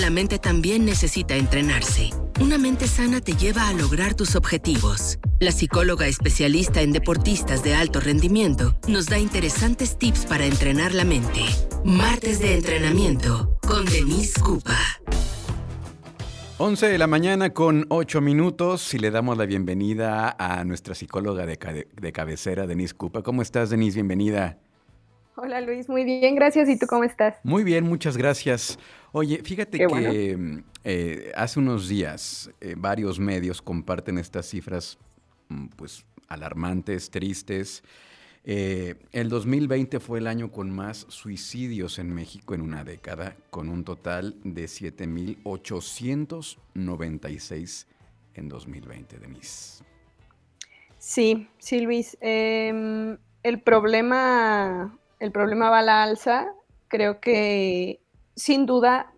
La mente también necesita entrenarse. Una mente sana te lleva a lograr tus objetivos. La psicóloga especialista en deportistas de alto rendimiento nos da interesantes tips para entrenar la mente. Martes de entrenamiento con Denise Cupa. 11 de la mañana con 8 minutos y le damos la bienvenida a nuestra psicóloga de, de cabecera, Denise Cupa. ¿Cómo estás, Denise? Bienvenida. Hola Luis, muy bien, gracias. ¿Y tú cómo estás? Muy bien, muchas gracias. Oye, fíjate que eh, hace unos días eh, varios medios comparten estas cifras mm, pues alarmantes, tristes. Eh, el 2020 fue el año con más suicidios en México en una década, con un total de 7.896 en 2020, Denise. Sí, sí, Luis. Em, el problema el problema va a la alza. Creo que sin duda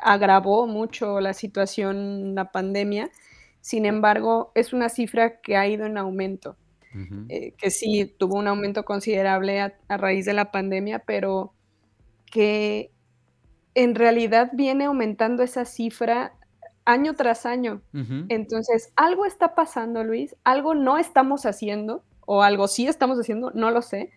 agravó mucho la situación, la pandemia. Sin embargo, es una cifra que ha ido en aumento, eh, que sí tuvo un aumento considerable a, raíz de la pandemia, pero que en realidad viene aumentando esa cifra año tras año. Entonces, algo está pasando, Luis, algo no estamos haciendo, o algo sí estamos haciendo, no lo sé,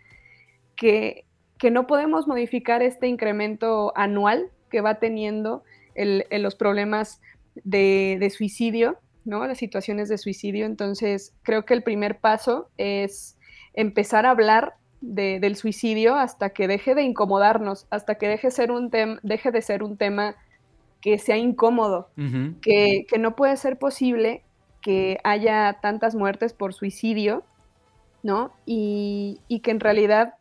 que, no podemos modificar este incremento anual que va teniendo los problemas de, suicidio, ¿no? Las situaciones de suicidio. Entonces, creo que el primer paso es empezar a hablar del suicidio hasta que deje de incomodarnos, hasta que deje, ser un deje de ser un tema que sea incómodo, que, no puede ser posible que haya tantas muertes por suicidio, ¿no? Y, y que en realidad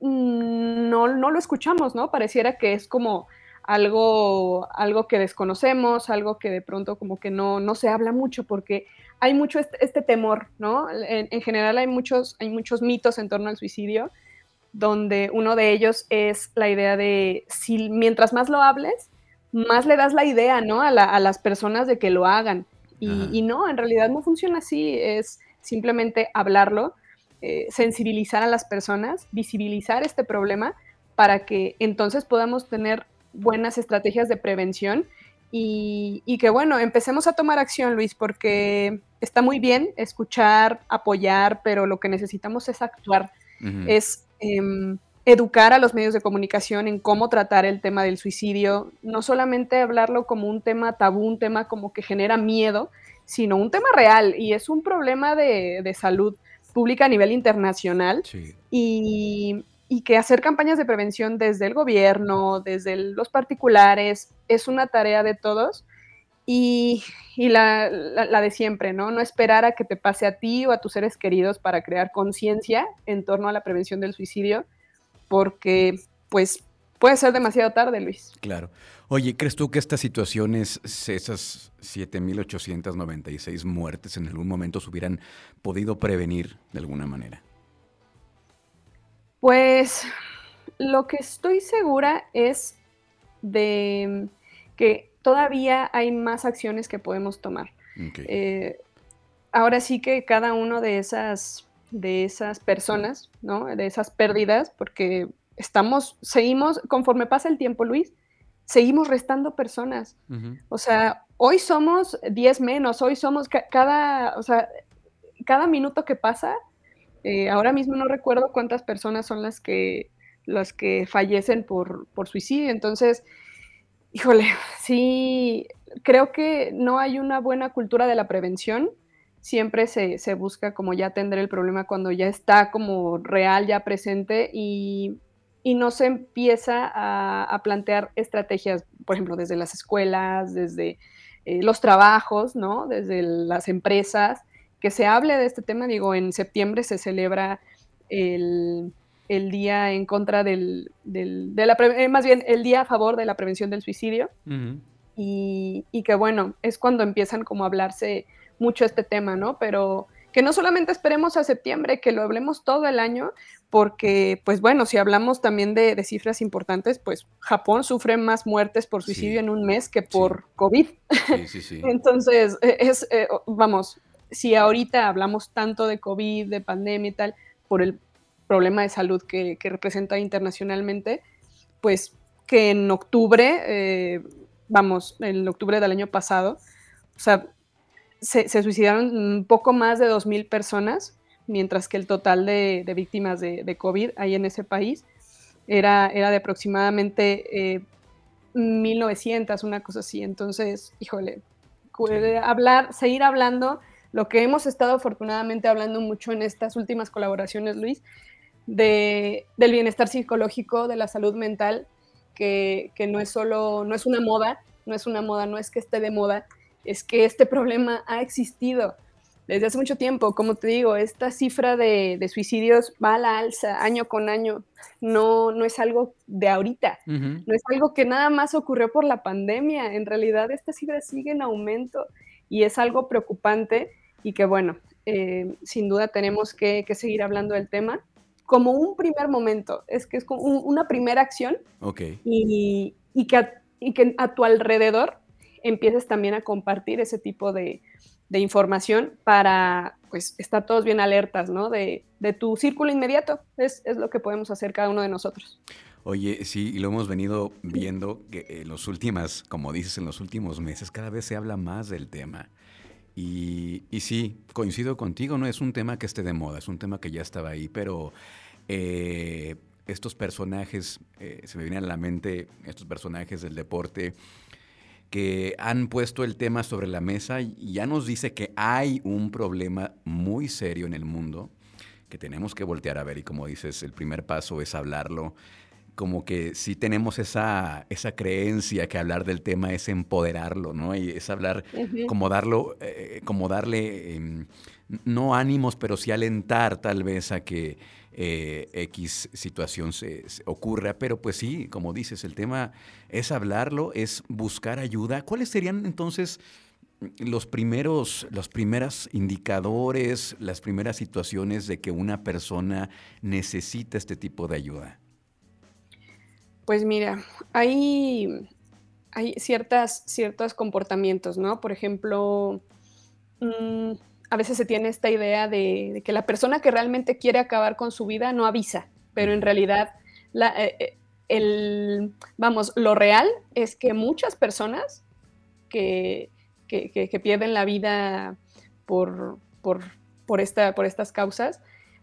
no, no lo escuchamos, ¿no? Pareciera que es como algo, algo que desconocemos, algo que de pronto como que no, no se habla mucho porque hay mucho este, este temor, ¿no? En, general hay muchos, hay muchos mitos en torno al suicidio, donde uno de ellos es la idea de si mientras más lo hables, más le das la idea, ¿no? A, las personas de que lo hagan. Y, y, no, en realidad no funciona así, es simplemente hablarlo eh, sensibilizar a las personas, visibilizar este problema para que entonces podamos tener buenas estrategias de prevención y, que bueno, empecemos a tomar acción, Luis, porque está muy bien escuchar, apoyar, pero lo que necesitamos es actuar, es em, educar a los medios de comunicación en cómo tratar el tema del suicidio, no solamente hablarlo como un tema tabú, un tema como que genera miedo, sino un tema real y es un problema de, de salud pública a nivel internacional y, que hacer campañas de prevención desde el gobierno, desde los particulares, es una tarea de todos y, la, de siempre, ¿no? No esperar a que te pase a ti o a tus seres queridos para crear conciencia en torno a la prevención del suicidio, porque pues puede ser demasiado tarde, Luis. Claro. Oye, ¿crees tú que estas situaciones, esas 7.896 muertes en algún momento se hubieran podido prevenir de alguna manera? Pues lo que estoy segura es de que todavía hay más acciones que podemos tomar. Eh, ahora sí que cada uno de esas, de esas personas, ¿no? De esas pérdidas, porque estamos, seguimos, conforme pasa el tiempo, Luis, seguimos restando personas. O sea, hoy somos 10 menos, hoy somos cada, o sea, cada minuto que pasa, eh, ahora mismo no recuerdo cuántas personas son las que, las que fallecen por, por suicidio. Entonces, híjole, sí, creo que no hay una buena cultura de la prevención. Siempre se, se busca como ya atender el problema cuando ya está como real, ya presente y y no se empieza a, plantear estrategias, por ejemplo, desde las escuelas, desde eh, los trabajos, ¿no? Desde las empresas, que se hable de este tema. Digo, en septiembre se celebra el, día en contra del, de la, eh, más bien el día a favor de la prevención del suicidio. y, y, que bueno, es cuando empiezan como a hablarse mucho este tema, ¿no? Pero que no solamente esperemos a septiembre, que lo hablemos todo el año, porque, pues bueno, si hablamos también de, cifras importantes, pues Japón sufre más muertes por suicidio en un mes que por COVID. Entonces, e, es, eh, vamos, si ahorita hablamos tanto de COVID, de pandemia y tal, por el problema de salud que, representa internacionalmente, pues que en octubre eh, vamos, en octubre del año pasado, o sea, se, suicidaron un poco más de 2.000 personas, mientras que el total de, víctimas de, COVID ahí en ese país era, era de aproximadamente 1.900, eh, una cosa así. Entonces, híjole, hablar, seguir hablando, lo que hemos estado afortunadamente hablando mucho en estas últimas colaboraciones, Luis, de, del bienestar psicológico, de la salud mental, que, que, no es solo, no es una moda, no es una moda, no es que esté de moda, es que este problema ha existido desde hace mucho tiempo. Como te digo, esta cifra de, de suicidios va a la alza año con año. No, no es algo de ahorita, no es algo que nada más ocurrió por la pandemia. En realidad, esta cifra sigue en aumento y es algo preocupante y que, bueno, eh, sin duda tenemos que, que, seguir hablando del tema como un primer momento. Es que es como una primera acción okay. y, y, que y que a tu alrededor empieces también a compartir ese tipo de, información para pues estar todos bien alertas, ¿no? De, tu círculo inmediato. Es, lo que podemos hacer cada uno de nosotros. Oye, sí, lo hemos venido viendo que en los últimos, como dices, en los últimos meses cada vez se habla más del tema. Y, y, sí, coincido contigo, no es un tema que esté de moda, es un tema que ya estaba ahí, pero eh, estos personajes, eh, se me vienen a la mente estos personajes del deporte, que han puesto el tema sobre la mesa y ya nos dice que hay un problema muy serio en el mundo que tenemos que voltear a ver y como dices, el primer paso es hablarlo. Como que sí tenemos esa, esa creencia que hablar del tema es empoderarlo, ¿no? Y es hablar, como darlo, eh, como darle, em, no ánimos, pero sí alentar tal vez a que eh, X situación se, ocurra, pero pues sí, como dices, el tema es hablarlo, es buscar ayuda. ¿Cuáles serían entonces los primeros, los primeros indicadores, las primeras situaciones de que una persona necesita este tipo de ayuda? Pues mira, hay, hay ciertas, ciertos comportamientos, ¿no? Por ejemplo, mm, a veces se tiene esta idea de, que la persona que realmente quiere acabar con su vida no avisa, pero en realidad, eh, eh, el, vamos, lo real es que muchas personas que, pierden la vida por, por, esta, por estas causas,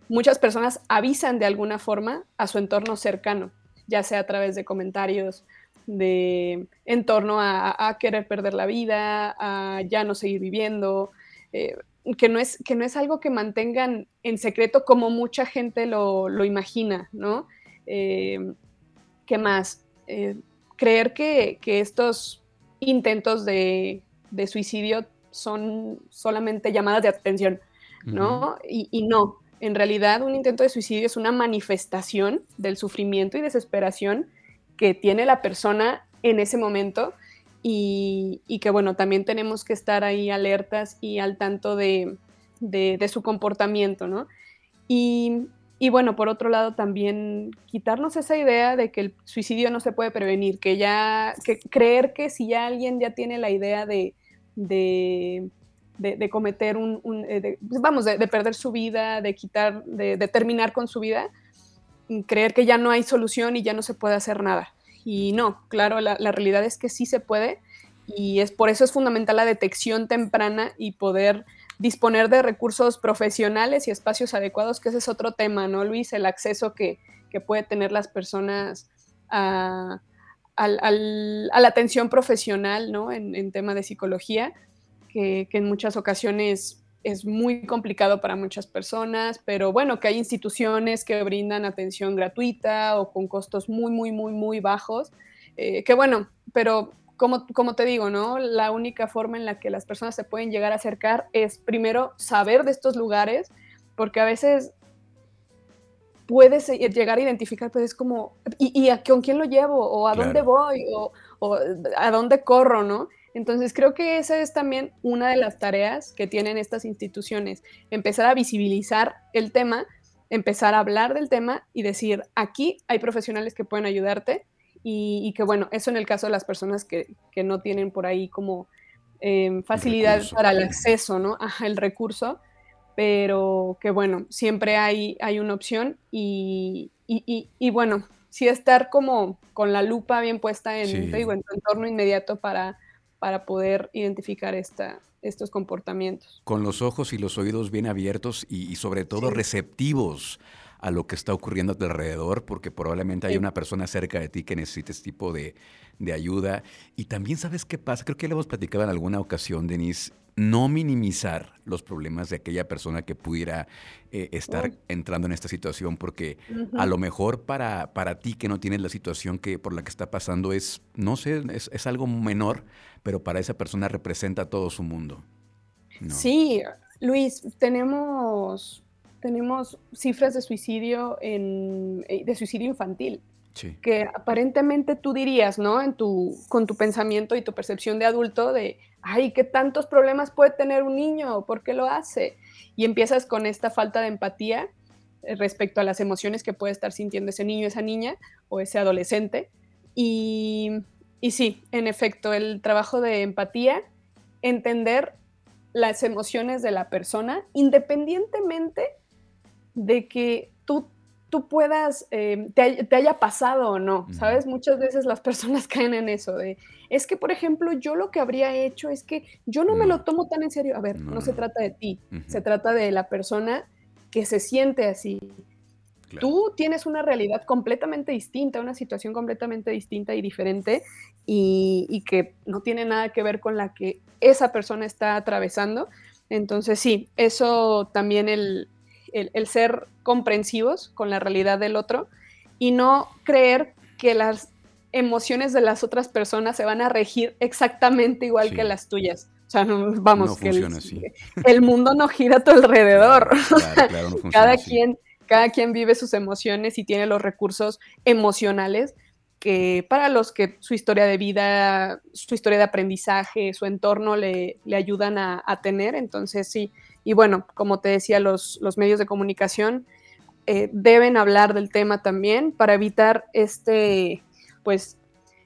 muchas personas avisan de alguna forma a su entorno cercano, ya sea a través de comentarios, de en torno a, querer perder la vida, a ya no seguir viviendo. Eh, que no es, que no es algo que mantengan en secreto como mucha gente lo, imagina, ¿no? Eh, ¿Qué más? Eh, creer que, estos intentos de, suicidio son solamente llamadas de atención, ¿no? y, y, no, en realidad un intento de suicidio es una manifestación del sufrimiento y desesperación que tiene la persona en ese momento y, que bueno, también tenemos que estar ahí alertas y al tanto de, su comportamiento, ¿no? Y, bueno, por otro lado también quitarnos esa idea de que el suicidio no se puede prevenir, que ya, que creer que si ya alguien ya tiene la idea de, de, cometer un, eh, pues vamos, de, perder su vida, de quitar, de terminar con su vida, creer que ya no hay solución y ya no se puede hacer nada. Y no, claro, la, realidad es que sí se puede y es por eso es fundamental la detección temprana y poder disponer de recursos profesionales y espacios adecuados, que ese es otro tema, ¿no, Luis? El acceso que, que puede tener las personas a, la atención profesional, ¿no? En, en tema de psicología, que, que, en muchas ocasiones es muy complicado para muchas personas, pero bueno, que hay instituciones que brindan atención gratuita o con costos muy, muy, muy, muy bajos, eh, que bueno, pero como, como te digo, ¿no? La única forma en la que las personas se pueden llegar a acercar es primero saber de estos lugares, porque a veces puedes llegar a identificar, pues es como, ¿y, a con quién lo llevo? ¿O a dónde voy? O, ¿O a dónde corro? ¿no? Entonces creo que esa es también una de las tareas que tienen estas instituciones, empezar a visibilizar el tema, empezar a hablar del tema y decir, aquí hay profesionales que pueden ayudarte y, que bueno, eso en el caso de las personas que, no tienen por ahí como em, facilidad para el acceso, ¿no? Ajá, el recurso, pero que bueno, siempre hay, hay una opción y, y bueno, sí estar como con la lupa bien puesta en, digo, en tu entorno inmediato para, para poder identificar esta, estos comportamientos. Con los ojos y los oídos bien abiertos y, sobre todo receptivos a lo que está ocurriendo a tu alrededor, porque probablemente hay una persona cerca de ti que necesite este tipo de, de, ayuda. Y también sabes qué pasa, creo que le hemos platicado en alguna ocasión, Denise, no minimizar los problemas de aquella persona que pudiera eh, estar entrando en esta situación, porque a lo mejor para, para ti que no tienes la situación que, por la que está pasando es, no sé, es, algo menor, pero para esa persona representa todo su mundo. Sí, Luis, tenemos, tenemos cifras de suicidio, en, eh, de suicidio infantil. Que aparentemente tú dirías, ¿no? En tu, con tu pensamiento y tu percepción de adulto de, ay, ¿qué tantos problemas puede tener un niño? ¿Por qué lo hace? Y empiezas con esta falta de empatía eh, respecto a las emociones que puede estar sintiendo ese niño, esa niña o ese adolescente. Y, y sí, en efecto, el trabajo de empatía, entender las emociones de la persona, independientemente de que tú tú puedas, eh, te, haya pasado o no, ¿sabes? Muchas veces las personas caen en eso de, es que, por ejemplo, yo lo que habría hecho es que yo no, me lo tomo tan en serio. A ver, no, se trata de ti, se trata de la persona que se siente así. Tú tienes una realidad completamente distinta, una situación completamente distinta y diferente y, y que no tiene nada que ver con la que esa persona está atravesando. Entonces, sí, eso también el, el, ser comprensivos con la realidad del otro y no creer que las emociones de las otras personas se van a regir exactamente igual que las tuyas. O sea, vamos, que el, mundo no gira a tu alrededor. cada, quien, cada quien vive sus emociones y tiene los recursos emocionales que para los que su historia de vida, su historia de aprendizaje, su entorno le, le ayudan a, a, tener. Entonces, sí, y bueno, como te decía, los, los medios de comunicación eh, deben hablar del tema también para evitar este, pues,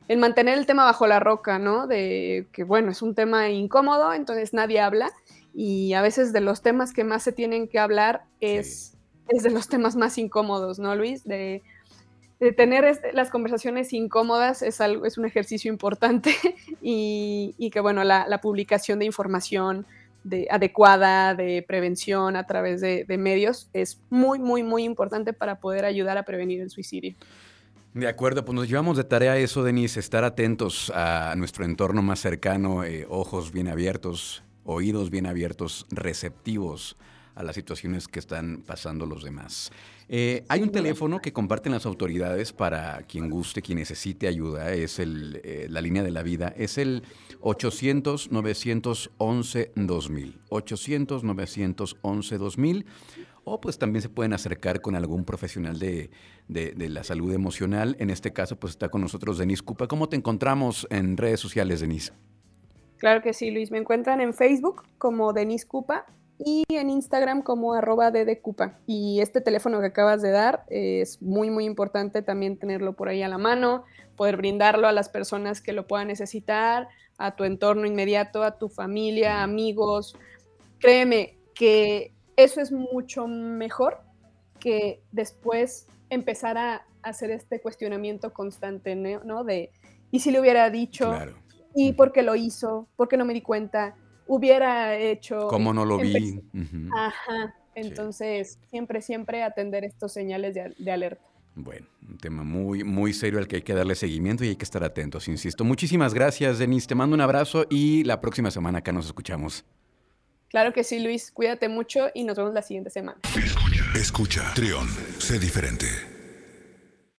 el mantener el tema bajo la roca, ¿no? De que, bueno, es un tema incómodo, entonces nadie habla. Y a veces de los temas que más se tienen que hablar es, es de los temas más incómodos, ¿no, Luis? De, tener este, las conversaciones incómodas es, algo, es un ejercicio importante y, y que, bueno, la, la publicación de información, de, adecuada de prevención a través de, medios es muy, muy, muy importante para poder ayudar a prevenir el suicidio. De acuerdo, pues nos llevamos de tarea eso, Denise, estar atentos a nuestro entorno más cercano, eh, ojos bien abiertos, oídos bien abiertos, receptivos a las situaciones que están pasando los demás. Eh, hay un teléfono que comparten las autoridades para quien guste, quien necesite ayuda, es el, eh, la línea de la vida, es el 800-911-2000. 800-911-2000. O pues también se pueden acercar con algún profesional de, de, la salud emocional. En este caso, pues está con nosotros Denise Cupa. ¿Cómo te encontramos en redes sociales, Denise? Claro que sí, Luis. Me encuentran en Facebook como Denise Cupa y en Instagram como arroba ddcupa. Y este teléfono que acabas de dar es muy, muy importante también tenerlo por ahí a la mano, poder brindarlo a las personas que lo puedan necesitar, a tu entorno inmediato, a tu familia, amigos. Créeme que eso es mucho mejor que después empezar a hacer este cuestionamiento constante, ¿no? De, ¿y si le hubiera dicho? ¿Y por qué lo hizo? ¿Por qué no me di cuenta? Hubiera hecho. ¿Cómo no lo vi? Ajá. Entonces, siempre, siempre atender estos señales de, alerta. Bueno, un tema muy, muy serio al que hay que darle seguimiento y hay que estar atentos, insisto. Muchísimas gracias, Denise. Te mando un abrazo y la próxima semana acá nos escuchamos. Claro que sí, Luis. Cuídate mucho y nos vemos la siguiente semana. Escucha, escucha. Trión, sé diferente.